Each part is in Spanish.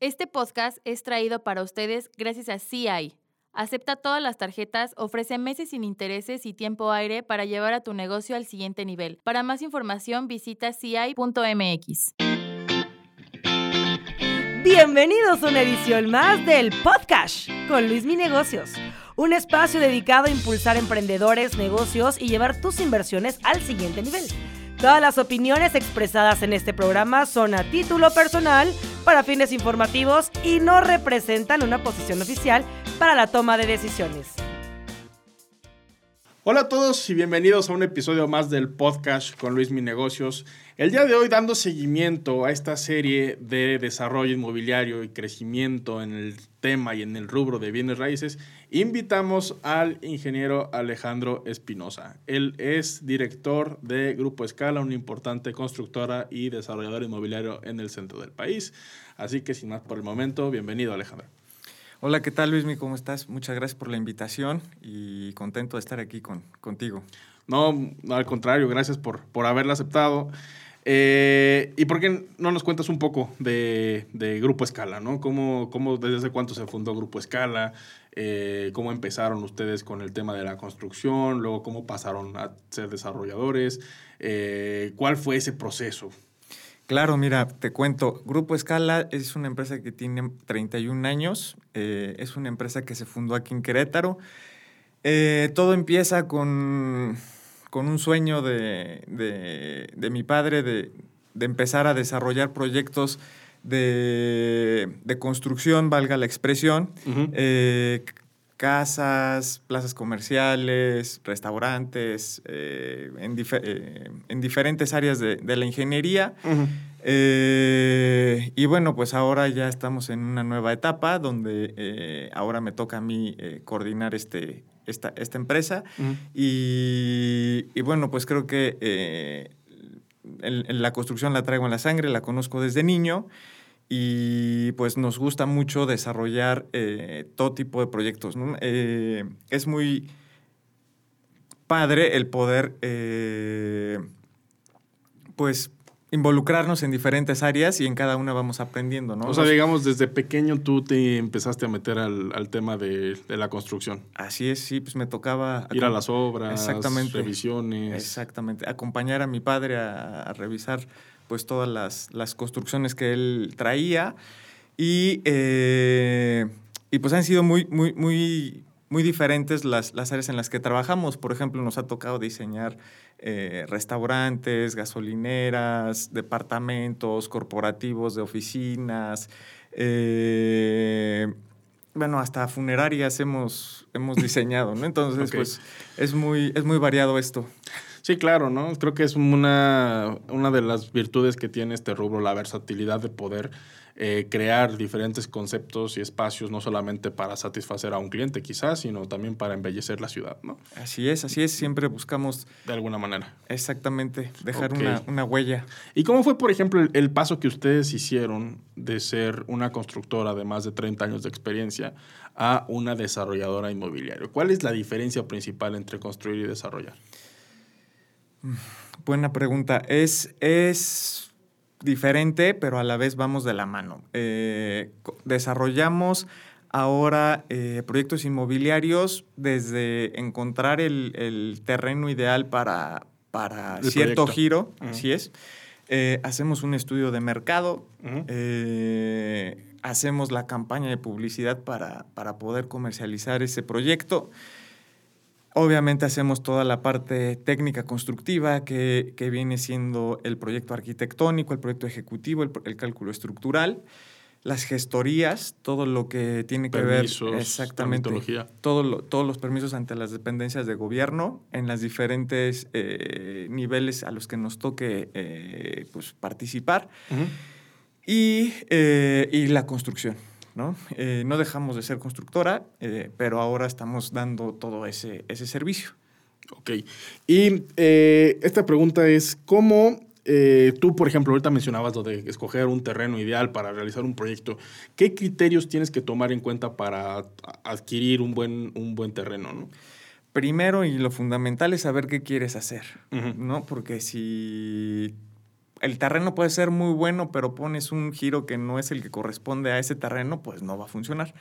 Este podcast es traído para ustedes gracias a CI. Acepta todas las tarjetas, ofrece meses sin intereses y tiempo aire para llevar a tu negocio al siguiente nivel. Para más información visita ci.mx. Bienvenidos a una edición más del Podcast con Luis Mi Negocios, un espacio dedicado a impulsar emprendedores, negocios y llevar tus inversiones al siguiente nivel. Todas las opiniones expresadas en este programa son a título personal, para fines informativos y no representan una posición oficial para la toma de decisiones. Hola a todos y bienvenidos a un episodio más del podcast con Luis Mi Negocios. El día de hoy dando seguimiento a esta serie de desarrollo inmobiliario y crecimiento en el tema y en el rubro de bienes raíces, invitamos al ingeniero Alejandro Espinosa. Él es director de Grupo Escala, una importante constructora y desarrolladora inmobiliario en el centro del país. Así que sin más por el momento, bienvenido Alejandro. Hola, ¿qué tal Luismi? ¿Cómo estás? Muchas gracias por la invitación y contento de estar aquí con, contigo. No, al contrario, gracias por, por haberla aceptado. Eh, ¿Y por qué no nos cuentas un poco de, Grupo Escala? ¿no? ¿Cómo, cómo, ¿Desde cuánto se fundó Grupo Escala? Eh, ¿Cómo empezaron ustedes con el tema de la construcción? Luego, ¿cómo pasaron a ser desarrolladores? Eh, ¿Cuál fue ese proceso? Claro, mira, te cuento. Grupo Escala es una empresa que tiene 31 años. es una empresa que se fundó aquí en Querétaro. todo empieza con con un sueño de, mi padre de, empezar a desarrollar proyectos de, construcción, valga la expresión, eh, casas, plazas comerciales, restaurantes, eh, eh, en, diferentes áreas de, la ingeniería. y bueno, pues ahora ya estamos en una nueva etapa donde ahora me toca a mí coordinar este, esta, esta empresa. y, bueno, pues creo que eh, la construcción la traigo en la sangre, la conozco desde niño y pues nos gusta mucho desarrollar eh, todo tipo de proyectos. Eh, es muy padre el poder pues involucrarnos en diferentes áreas y en cada una vamos aprendiendo, ¿no? O sea, digamos, desde pequeño tú te empezaste a meter al, tema de, la construcción. Así es, sí, pues me tocaba... Ir a las obras, exactamente, revisiones. Exactamente, acompañar a mi padre a, revisar pues todas las, construcciones que él traía y, eh, y pues han sido muy, muy, muy muy diferentes las, las, áreas en las que trabajamos. Por ejemplo, nos ha tocado diseñar eh, restaurantes, gasolineras, departamentos, corporativos de oficinas, eh, bueno, hasta funerarias hemos, hemos diseñado, ¿no? Entonces, pues es muy, es muy variado esto. Sí, claro, ¿no? Creo que es una, una de las virtudes que tiene este rubro, la versatilidad de poder eh, crear diferentes conceptos y espacios, no solamente para satisfacer a un cliente quizás, sino también para embellecer la ciudad, ¿no? Así es, así es, siempre buscamos... De alguna manera. Exactamente, dejar una, huella. ¿Y cómo fue, por ejemplo, el, el, paso que ustedes hicieron de ser una constructora de más de 30 años de experiencia a una desarrolladora inmobiliaria? ¿Cuál es la diferencia principal entre construir y desarrollar? Buena pregunta. Es, es diferente, pero a la vez vamos de la mano. Eh, desarrollamos ahora eh, proyectos inmobiliarios desde encontrar el, terreno ideal para, para cierto giro, así es. Eh, hacemos un estudio de mercado, hacemos la campaña de publicidad para, para poder comercializar ese proyecto. Obviamente hacemos toda la parte técnica constructiva que, viene siendo el proyecto arquitectónico, el proyecto ejecutivo, el, cálculo estructural, las gestorías, todo lo que tiene que ver exactamente todo todos los permisos ante las dependencias de gobierno en los diferentes eh, niveles a los que nos toque eh, pues, participar y, eh, y la construcción. ¿No? Eh, no dejamos de ser constructora, eh, pero ahora estamos dando todo ese, ese servicio. Ok. Y eh, esta pregunta es, ¿cómo tú, por ejemplo, ahorita mencionabas lo de escoger un terreno ideal para realizar un proyecto. ¿Qué criterios tienes que tomar en cuenta para adquirir un buen, un buen terreno? ¿no? Primero y lo fundamental es saber qué quieres hacer, ¿no? Porque si el terreno puede ser muy bueno, pero pones un giro que no es el que corresponde a ese terreno, pues no va a funcionar.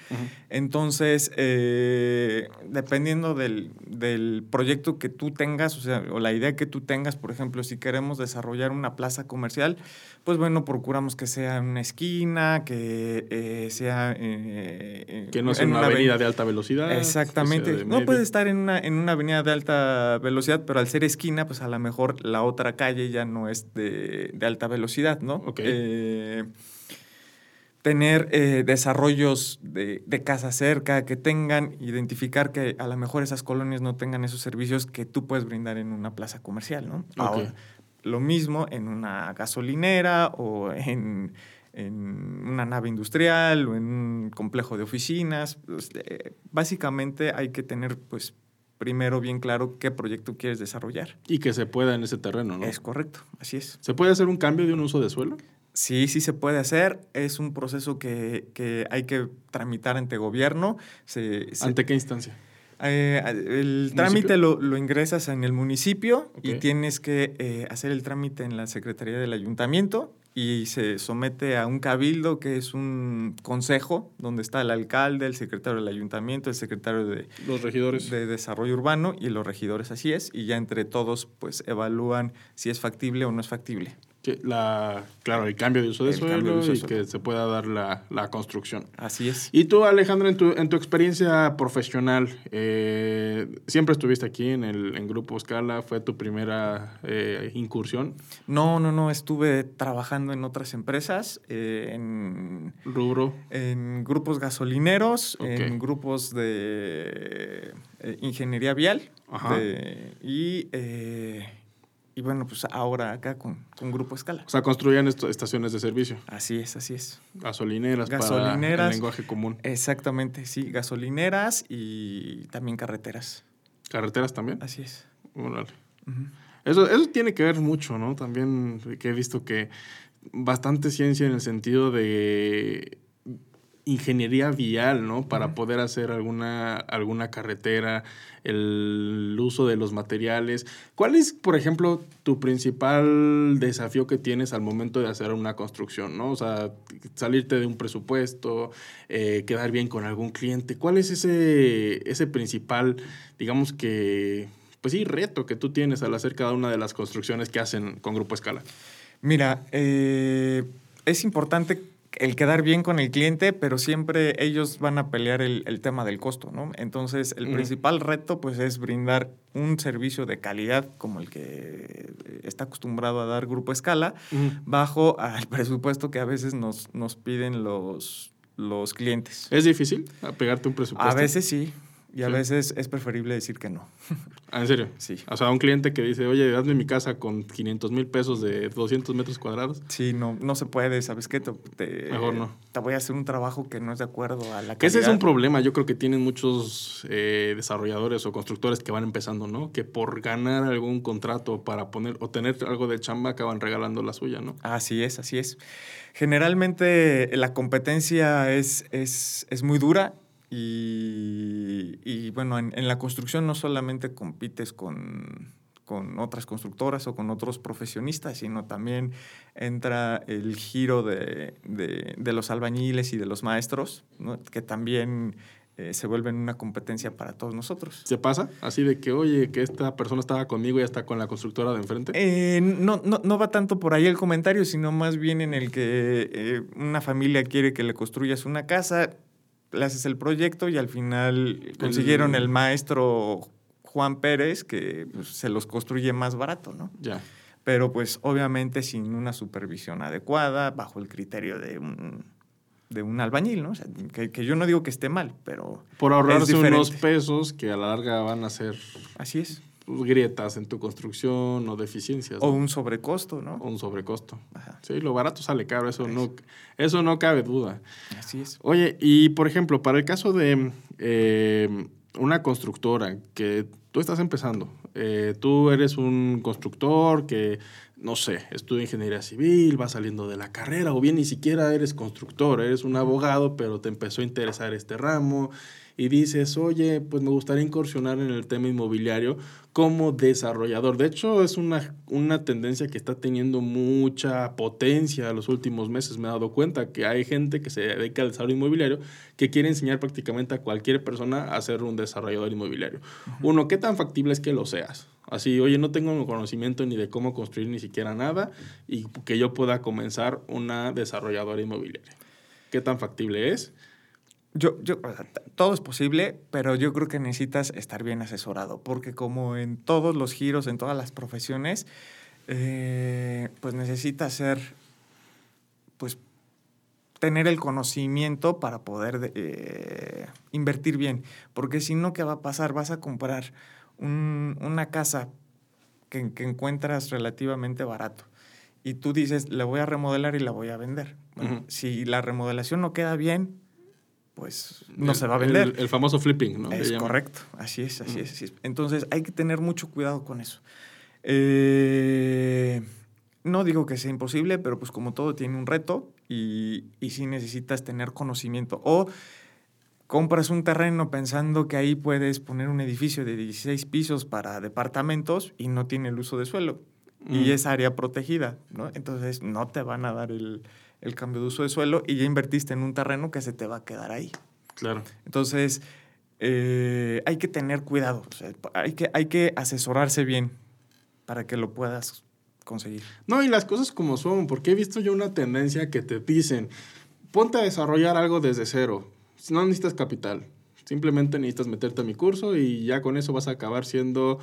Entonces, eh, dependiendo del, del, proyecto que tú tengas, o sea, o la idea que tú tengas, por ejemplo, si queremos desarrollar una plaza comercial, pues bueno, procuramos que sea en una esquina, que eh, sea... Eh, que no sea en una, avenida de alta velocidad. Exactamente. No puede estar en una, en una avenida de alta velocidad, pero al ser esquina, pues a lo mejor la otra calle ya no es de, alta velocidad, ¿no? Eh, tener desarrollos de, de, casa cerca, que tengan, identificar que a lo mejor esas colonias no tengan esos servicios que tú puedes brindar en una plaza comercial, ¿no? Okay lo mismo en una gasolinera o en, una nave industrial o en un complejo de oficinas. Pues, básicamente hay que tener, pues, primero bien claro qué proyecto quieres desarrollar. Y que se pueda en ese terreno, ¿no? Es correcto, así es. ¿Se puede hacer un cambio de un uso de suelo? Sí, sí se puede hacer. Es un proceso que, hay que tramitar ante gobierno. ¿Ante qué instancia? Eh, el trámite lo, ingresas en el municipio y tienes que eh, hacer el trámite en la Secretaría del Ayuntamiento y se somete a un cabildo que es un consejo donde está el alcalde, el secretario del ayuntamiento, el secretario de los regidores. de desarrollo urbano y los regidores así es y ya entre todos pues evalúan si es factible o no es factible la, claro, el cambio de uso de suelo y que se pueda dar la, la, construcción. Así es. Y tú, Alejandro, en tu, en tu experiencia profesional, eh, siempre estuviste aquí en el en Grupo Scala, ¿fue tu primera eh, incursión? No, no, no, estuve trabajando en otras empresas, eh, en... ¿Rubro? En grupos gasolineros, en grupos de ingeniería vial Ajá. y y bueno, pues ahora acá con, con Grupo Escala. O sea, construían estaciones de servicio. Así es, así es. Gasolineras, gasolineras para el lenguaje común. Exactamente, sí. Gasolineras y también carreteras. ¿Carreteras también? Así es. Bueno, eso, eso tiene que ver mucho, ¿no? También que he visto que bastante ciencia en el sentido de ingeniería vial, ¿no? Para poder hacer alguna, alguna carretera, el uso de los materiales. ¿Cuál es, por ejemplo, tu principal desafío que tienes al momento de hacer una construcción, ¿no? O sea, salirte de un presupuesto, eh, quedar bien con algún cliente. ¿Cuál es ese, ese principal, digamos que, pues sí, reto que tú tienes al hacer cada una de las construcciones que hacen con Grupo Escala? Mira, eh, es importante el quedar bien con el cliente, pero siempre ellos van a pelear el, tema del costo, ¿no? Entonces, el principal reto, pues, es brindar un servicio de calidad como el que está acostumbrado a dar Grupo Escala, bajo al presupuesto que a veces nos, nos piden los, los clientes. ¿Es difícil pegarte un presupuesto? A veces sí. Y a veces es preferible decir que no. ¿Ah, ¿En serio? Sí. O sea, un cliente que dice, oye, dame mi casa con 500 mil pesos de 200 metros cuadrados. Sí, no, no se puede, ¿sabes qué? Te, Mejor no. Te voy a hacer un trabajo que no es de acuerdo a la calidad. Ese es un problema, yo creo que tienen muchos eh, desarrolladores o constructores que van empezando, ¿no? Que por ganar algún contrato para poner o tener algo de chamba acaban regalando la suya, ¿no? Así es, así es. Generalmente la competencia es, es, es muy dura y, bueno, en, la construcción no solamente compites con, otras constructoras o con otros profesionistas, sino también entra el giro de, los albañiles y de los maestros, que también eh, se vuelven una competencia para todos nosotros. ¿Se pasa? Así de que, oye, que esta persona estaba conmigo y ya está con la constructora de enfrente. Eh, no, no, va tanto por ahí el comentario, sino más bien en el que eh, una familia quiere que le construyas una casa, le haces el proyecto y al final consiguieron el, maestro Juan Pérez que pues, se los construye más barato, ¿no? Ya. Pero pues obviamente sin una supervisión adecuada, bajo el criterio de un, de un albañil, ¿no? O sea, que, yo no digo que esté mal, pero... Por ahorrarse unos pesos que a la larga van a ser... Así es. Pues, grietas en tu construcción o deficiencias. O un sobrecosto, ¿no? O un sobrecosto. Sí, lo barato sale caro, eso no, eso no cabe duda. Así es. Oye, y por ejemplo, para el caso de eh, una constructora que tú estás empezando, eh, tú eres un constructor que, no sé, estudia ingeniería civil, va saliendo de la carrera, o bien ni siquiera eres constructor, eres un abogado, pero te empezó a interesar este ramo y dices, oye, pues me gustaría incursionar en el tema inmobiliario como desarrollador. De hecho, es una, una tendencia que está teniendo mucha potencia en los últimos meses. Me he dado cuenta que hay gente que se dedica al desarrollo inmobiliario que quiere enseñar prácticamente a cualquier persona a ser un desarrollador inmobiliario. Uno, ¿qué tan factible es que lo seas? Así, oye, no tengo conocimiento ni de cómo construir ni siquiera nada y que yo pueda comenzar una desarrolladora inmobiliaria. ¿Qué tan factible es? Yo, yo, todo es posible, pero yo creo que necesitas estar bien asesorado, porque como en todos los giros, en todas las profesiones, eh, pues necesitas ser, pues, tener el conocimiento para poder eh, invertir bien, porque si no, ¿qué va a pasar? Vas a comprar una casa que, encuentras relativamente barato y tú dices, la voy a remodelar y la voy a vender. Si la remodelación no queda bien, pues no se va a vender. El, famoso flipping, ¿no? Es correcto, así es, así es, Entonces hay que tener mucho cuidado con eso. Eh, no digo que sea imposible, pero pues como todo tiene un reto y, y sí necesitas tener conocimiento. O compras un terreno pensando que ahí puedes poner un edificio de 16 pisos para departamentos y no tiene el uso de suelo. Y mm. es área protegida, ¿no? Entonces no te van a dar el, cambio de uso de suelo y ya invertiste en un terreno que se te va a quedar ahí. Claro. Entonces, eh, hay que tener cuidado, hay, que, hay que asesorarse bien para que lo puedas conseguir. No, y las cosas como son, porque he visto yo una tendencia que te dicen, ponte a desarrollar algo desde cero, no necesitas capital. Simplemente necesitas meterte a mi curso y ya con eso vas a acabar siendo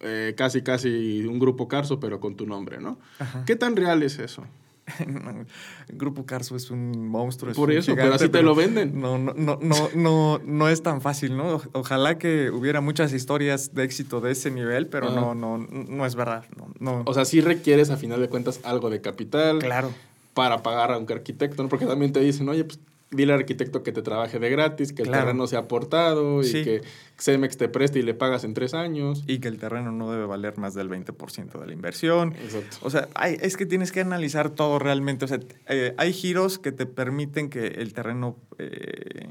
eh, casi, casi un grupo Carso, pero con tu nombre, ¿no? ¿Qué tan real es eso? Grupo Carso es un monstruo. Por eso, pero así te lo venden. No, no, no, no, no, no es tan fácil, ¿no? Ojalá que hubiera muchas historias de éxito de ese nivel, pero no, no, no es verdad. No, O sea, sí requieres a final de cuentas algo de capital. Claro. Para pagar a un arquitecto, ¿no? Porque también te dicen, oye, pues dile al arquitecto que te trabaje de gratis, que el terreno sea aportado y que Cemex te preste y le pagas en tres años. Y que el terreno no debe valer más del 20% de la inversión. Exacto. O sea, hay, es que tienes que analizar todo realmente. O sea, eh, hay giros que te permiten que el terreno eh,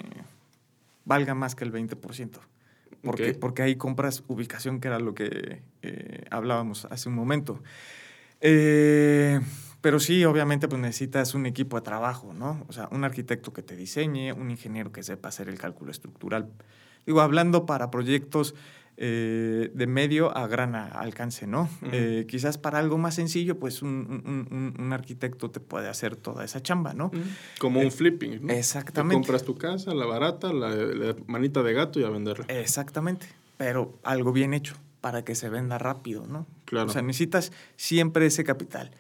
valga más que el 20%. Porque, porque ahí compras ubicación, que era lo que eh, hablábamos hace un momento. Eh, pero sí, obviamente, pues necesitas un equipo de trabajo, ¿no? O sea, un arquitecto que te diseñe, un ingeniero que sepa hacer el cálculo estructural. Digo, hablando para proyectos eh, de medio a gran alcance, ¿no? Eh, quizás para algo más sencillo, pues un, arquitecto te puede hacer toda esa chamba, ¿no? Como un eh, flipping, ¿no? Exactamente. compras tu casa, la barata, la, la, manita de gato y a venderla. Exactamente, pero algo bien hecho para que se venda rápido, ¿no? Claro. O sea, necesitas siempre ese capital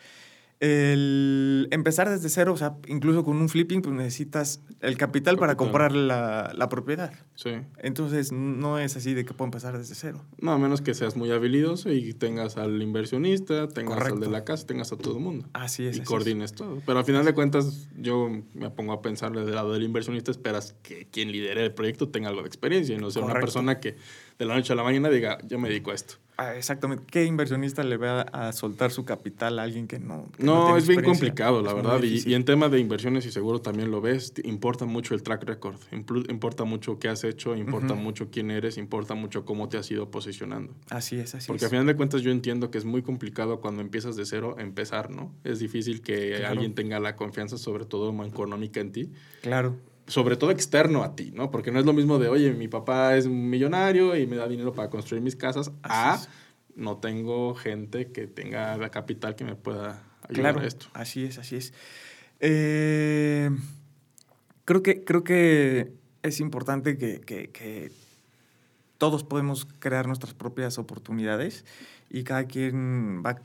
el empezar desde cero, o sea, incluso con un flipping, pues necesitas el capital, para comprar la, la, propiedad. Sí. Entonces, no es así de que puedo empezar desde cero. No, a menos que seas muy habilidoso y tengas al inversionista, tengas al de la casa, tengas a todo el mundo. Así es. Y coordines todo. Pero al final de cuentas, yo me pongo a pensar desde el lado del inversionista, esperas que quien lidere el proyecto tenga algo de experiencia y no sea una persona que de la noche a la mañana diga, yo me dedico a esto. Ah, exactamente. ¿Qué inversionista le va a soltar su capital a alguien que no? no, es bien complicado, la verdad. Y, en tema de inversiones y seguro también lo ves, importa mucho el track record, importa mucho qué has hecho, importa mucho quién eres, importa mucho cómo te has ido posicionando. Así es, así Porque a final de cuentas yo entiendo que es muy complicado cuando empiezas de cero empezar, ¿no? Es difícil que alguien tenga la confianza, sobre todo económica en ti. Claro sobre todo externo a ti, ¿no? Porque no es lo mismo de, oye, mi papá es un millonario y me da dinero para construir mis casas, a no tengo gente que tenga la capital que me pueda ayudar a esto. Así es, así es. Eh, creo, que, creo que es importante que, que, todos podemos crear nuestras propias oportunidades y cada quien va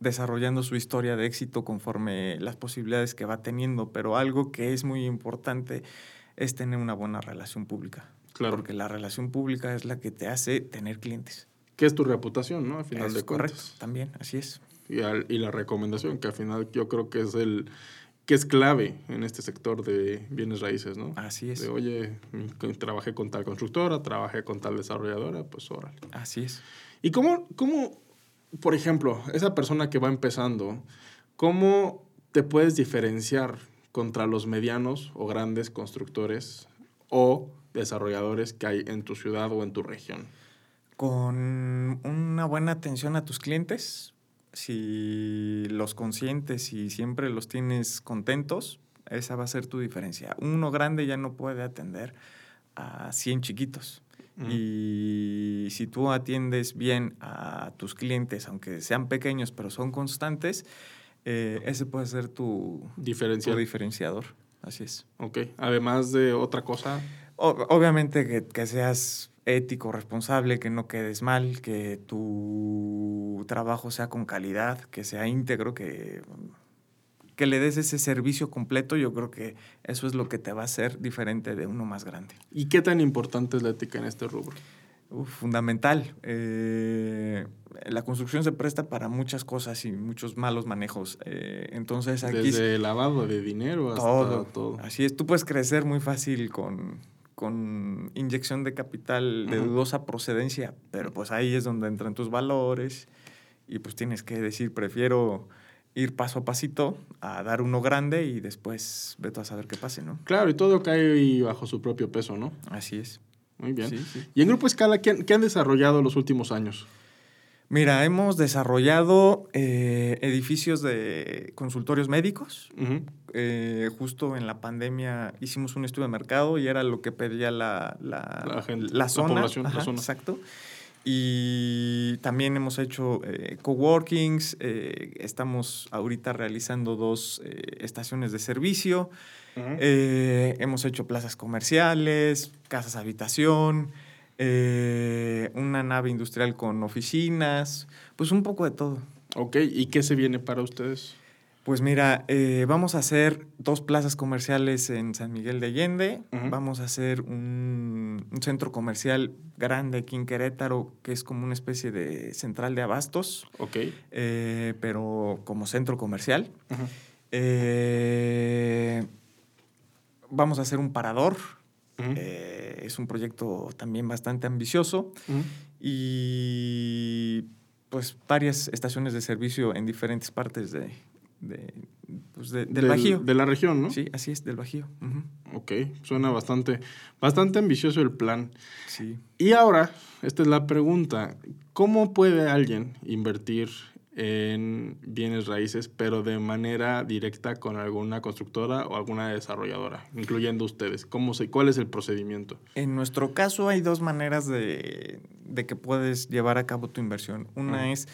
desarrollando su historia de éxito conforme las posibilidades que va teniendo, pero algo que es muy importante es tener una buena relación pública. Claro. Porque la relación pública es la que te hace tener clientes. Que es tu reputación, ¿no? Al final de correcto, también, así es. Y, y, la recomendación, que al final yo creo que es el que es clave en este sector de bienes raíces, ¿no? Así es. De, oye, trabajé con tal constructora, trabajé con tal desarrolladora, pues órale. Así es. ¿Y cómo, cómo por ejemplo, esa persona que va empezando, ¿cómo te puedes diferenciar contra los medianos o grandes constructores o desarrolladores que hay en tu ciudad o en tu región? Con una buena atención a tus clientes, si los consientes y siempre los tienes contentos, esa va a ser tu diferencia. Uno grande ya no puede atender a 100 chiquitos. Y si tú atiendes bien a tus clientes, aunque sean pequeños, pero son constantes, eh, ese puede ser tu, diferenciador. Así es. Ok. Además de otra cosa. obviamente que, que, seas ético, responsable, que no quedes mal, que tu trabajo sea con calidad, que sea íntegro, que que le des ese servicio completo, yo creo que eso es lo que te va a hacer diferente de uno más grande. ¿Y qué tan importante es la ética en este rubro? fundamental. Eh, la construcción se presta para muchas cosas y muchos malos manejos. Eh, entonces aquí... Desde lavado de dinero hasta todo. Así es, tú puedes crecer muy fácil con, con inyección de capital de dudosa procedencia, pero pues ahí es donde entran tus valores y pues tienes que decir, prefiero ir paso a pasito a dar uno grande y después vete a saber qué pase, ¿no? Claro, y todo cae bajo su propio peso, ¿no? Así es. Muy bien. ¿Y en Grupo Escala qué han, desarrollado los últimos años? Mira, hemos desarrollado eh, edificios de consultorios médicos. Eh, justo en la pandemia hicimos un estudio de mercado y era lo que pedía la, la, la, gente, la zona. población, la zona. Exacto. Y también hemos hecho eh, coworkings, eh, estamos ahorita realizando dos eh, estaciones de servicio, hemos hecho plazas comerciales, casas habitación, una nave industrial con oficinas, pues un poco de todo. Ok, ¿y qué se viene para ustedes? Pues mira, eh, vamos a hacer dos plazas comerciales en San Miguel de Allende. Vamos a hacer un, centro comercial grande aquí en Querétaro, que es como una especie de central de abastos. Ok. Eh, pero como centro comercial. Eh, vamos a hacer un parador. es un proyecto también bastante ambicioso. Y pues varias estaciones de servicio en diferentes partes de, de, pues del, Bajío. De la región, ¿no? Sí, así es, del Bajío. Ok, suena bastante, bastante ambicioso el plan. Sí. Y ahora, esta es la pregunta, ¿cómo puede alguien invertir en bienes raíces, pero de manera directa con alguna constructora o alguna desarrolladora, incluyendo ustedes? ¿Cómo se, ¿Cuál es el procedimiento? En nuestro caso hay dos maneras de, de que puedes llevar a cabo tu inversión. Una es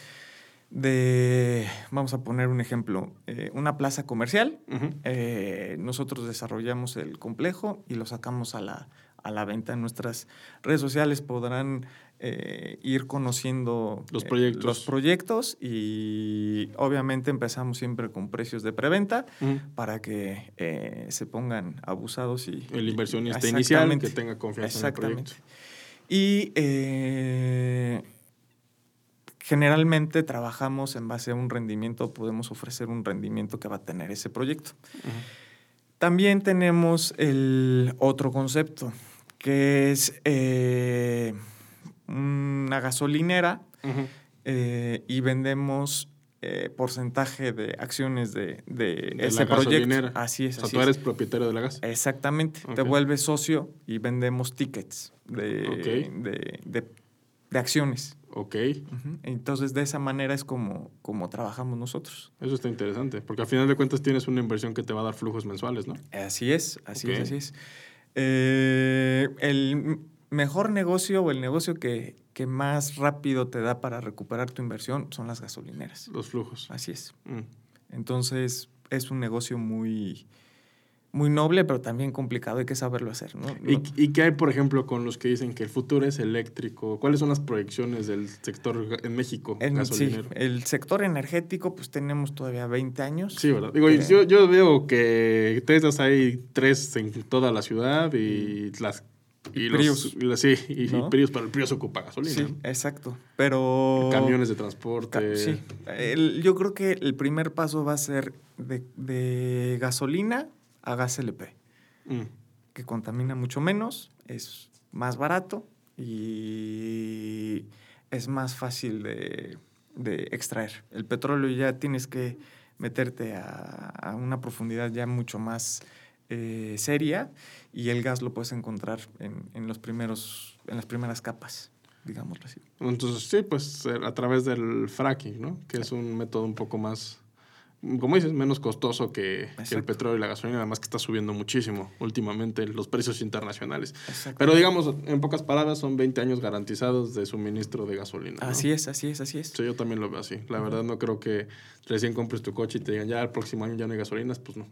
de, vamos a poner un ejemplo, eh, una plaza comercial. Eh, nosotros desarrollamos el complejo y lo sacamos a la, a la venta. En nuestras redes sociales podrán eh, ir conociendo los proyectos. los proyectos y obviamente empezamos siempre con precios de preventa para que se pongan abusados y... El inversionista inicial que tenga confianza en el proyecto. Y generalmente trabajamos en base a un rendimiento, podemos ofrecer un rendimiento que va a tener ese proyecto. También tenemos el otro concepto, que es eh, una gasolinera eh, y vendemos eh, porcentaje de acciones de, ese proyecto. Así es. O sea, tú eres propietario de la gas. Exactamente. Te vuelves socio y vendemos tickets de, de acciones. Ok. Entonces, de esa manera es como, como trabajamos nosotros. Eso está interesante, porque al final de cuentas tienes una inversión que te va a dar flujos mensuales, ¿no? Así es, así es, así es. Eh, el mejor negocio o el negocio que, que, más rápido te da para recuperar tu inversión son las gasolineras. Los flujos. Así es. Mm. Entonces, es un negocio muy muy noble, pero también complicado, hay que saberlo hacer. ¿no? ¿Y, qué hay, por ejemplo, con los que dicen que el futuro es eléctrico? ¿Cuáles son las proyecciones del sector en México en, gasolinero? Sí, el sector energético, pues tenemos todavía 20 años. Sí, ¿verdad? Digo, yo, yo, veo que Teslas hay tres en toda la ciudad y las... Y, Prius. sí, y, Prius, pero el Prius ocupa gasolina. Sí, exacto. Pero... Camiones de transporte. sí. yo creo que el primer paso va a ser de, de gasolina a gas LP, mm. que contamina mucho menos, es más barato y es más fácil de, extraer. El petróleo ya tienes que meterte a, una profundidad ya mucho más eh, seria y el gas lo puedes encontrar en, en, los primeros, en las primeras capas, digámoslo así. Entonces, sí, pues a través del fracking, ¿no? Que es un método un poco más como dices, menos costoso que, el petróleo y la gasolina, además que está subiendo muchísimo últimamente los precios internacionales. Pero digamos, en pocas palabras, son 20 años garantizados de suministro de gasolina. Así es, así es, así es. Sí, yo también lo veo así. La verdad no creo que recién compres tu coche y te digan, ya el próximo año ya no hay gasolinas, pues no.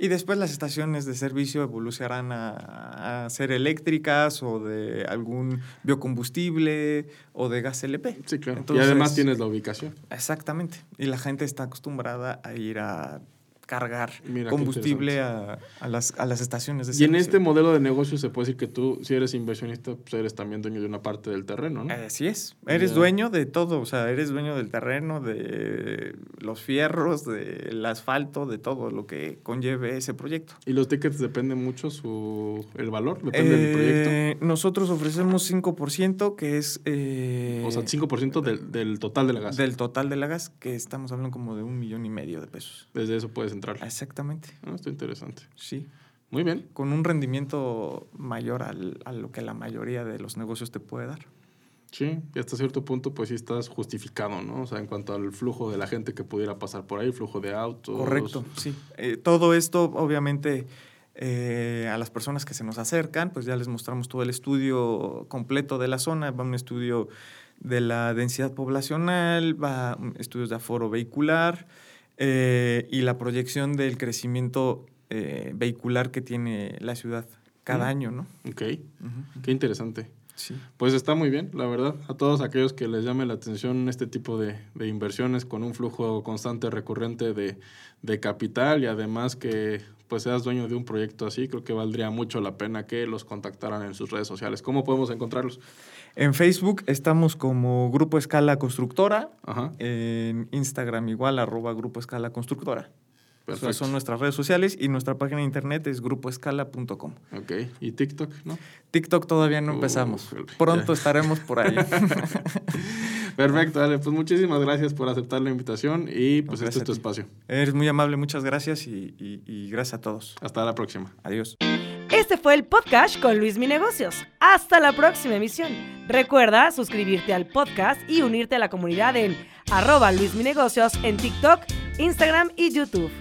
Y después las estaciones de servicio evolucionarán a, ser eléctricas o de algún biocombustible o de gas LP. Sí, claro. y además tienes la ubicación. Exactamente. Y la gente está acostumbrada a ir a cargar combustible a, las, a, las, estaciones de servicio. Y en este modelo de negocio se puede decir que tú, si eres inversionista, pues eres también dueño de una parte del terreno, ¿no? Así es. Eres dueño de todo. O sea, eres dueño del terreno, de los fierros, del asfalto, de todo lo que conlleve ese proyecto. ¿Y los tickets dependen mucho su, el valor? ¿Depende del proyecto? Eh, nosotros ofrecemos 5%, que es... Eh, o sea, 5% del, del total de la gas. Del total de la gas, que estamos hablando como de un millón y medio de pesos. Desde eso puedes Exactamente. Ah, está interesante. Sí. Muy bien. Con un rendimiento mayor al, a lo que la mayoría de los negocios te puede dar. Sí, y hasta cierto punto pues sí estás justificado, ¿no? O sea, en cuanto al flujo de la gente que pudiera pasar por ahí, flujo de autos. Correcto, sí. Eh, todo esto, obviamente, eh, a las personas que se nos acercan, pues ya les mostramos todo el estudio completo de la zona, va un estudio de la densidad poblacional, va estudios de aforo vehicular, eh, y la proyección del crecimiento eh, vehicular que tiene la ciudad cada mm. año, ¿no? Ok, qué interesante. Sí. Pues está muy bien, la verdad. A todos aquellos que les llame la atención este tipo de, inversiones con un flujo constante, recurrente de, de, capital y además que pues seas dueño de un proyecto así, creo que valdría mucho la pena que los contactaran en sus redes sociales. ¿Cómo podemos encontrarlos? En Facebook estamos como Grupo Escala Constructora. En Instagram igual, arroba Grupo Escala Constructora. Perfecto. son nuestras redes sociales y nuestra página de internet es grupoescala.com. Ok. ¿Y TikTok, no? TikTok todavía no empezamos. Pronto estaremos por ahí. Perfecto, dale. Pues muchísimas gracias por aceptar la invitación y pues este es tu espacio. Eres muy amable, muchas gracias y gracias a todos. Hasta la próxima. Adiós. Este fue el podcast con Luis Mi Negocios. Hasta la próxima emisión. Recuerda suscribirte al podcast y unirte a la comunidad en arroba Luis Mi Negocios en TikTok, Instagram y YouTube.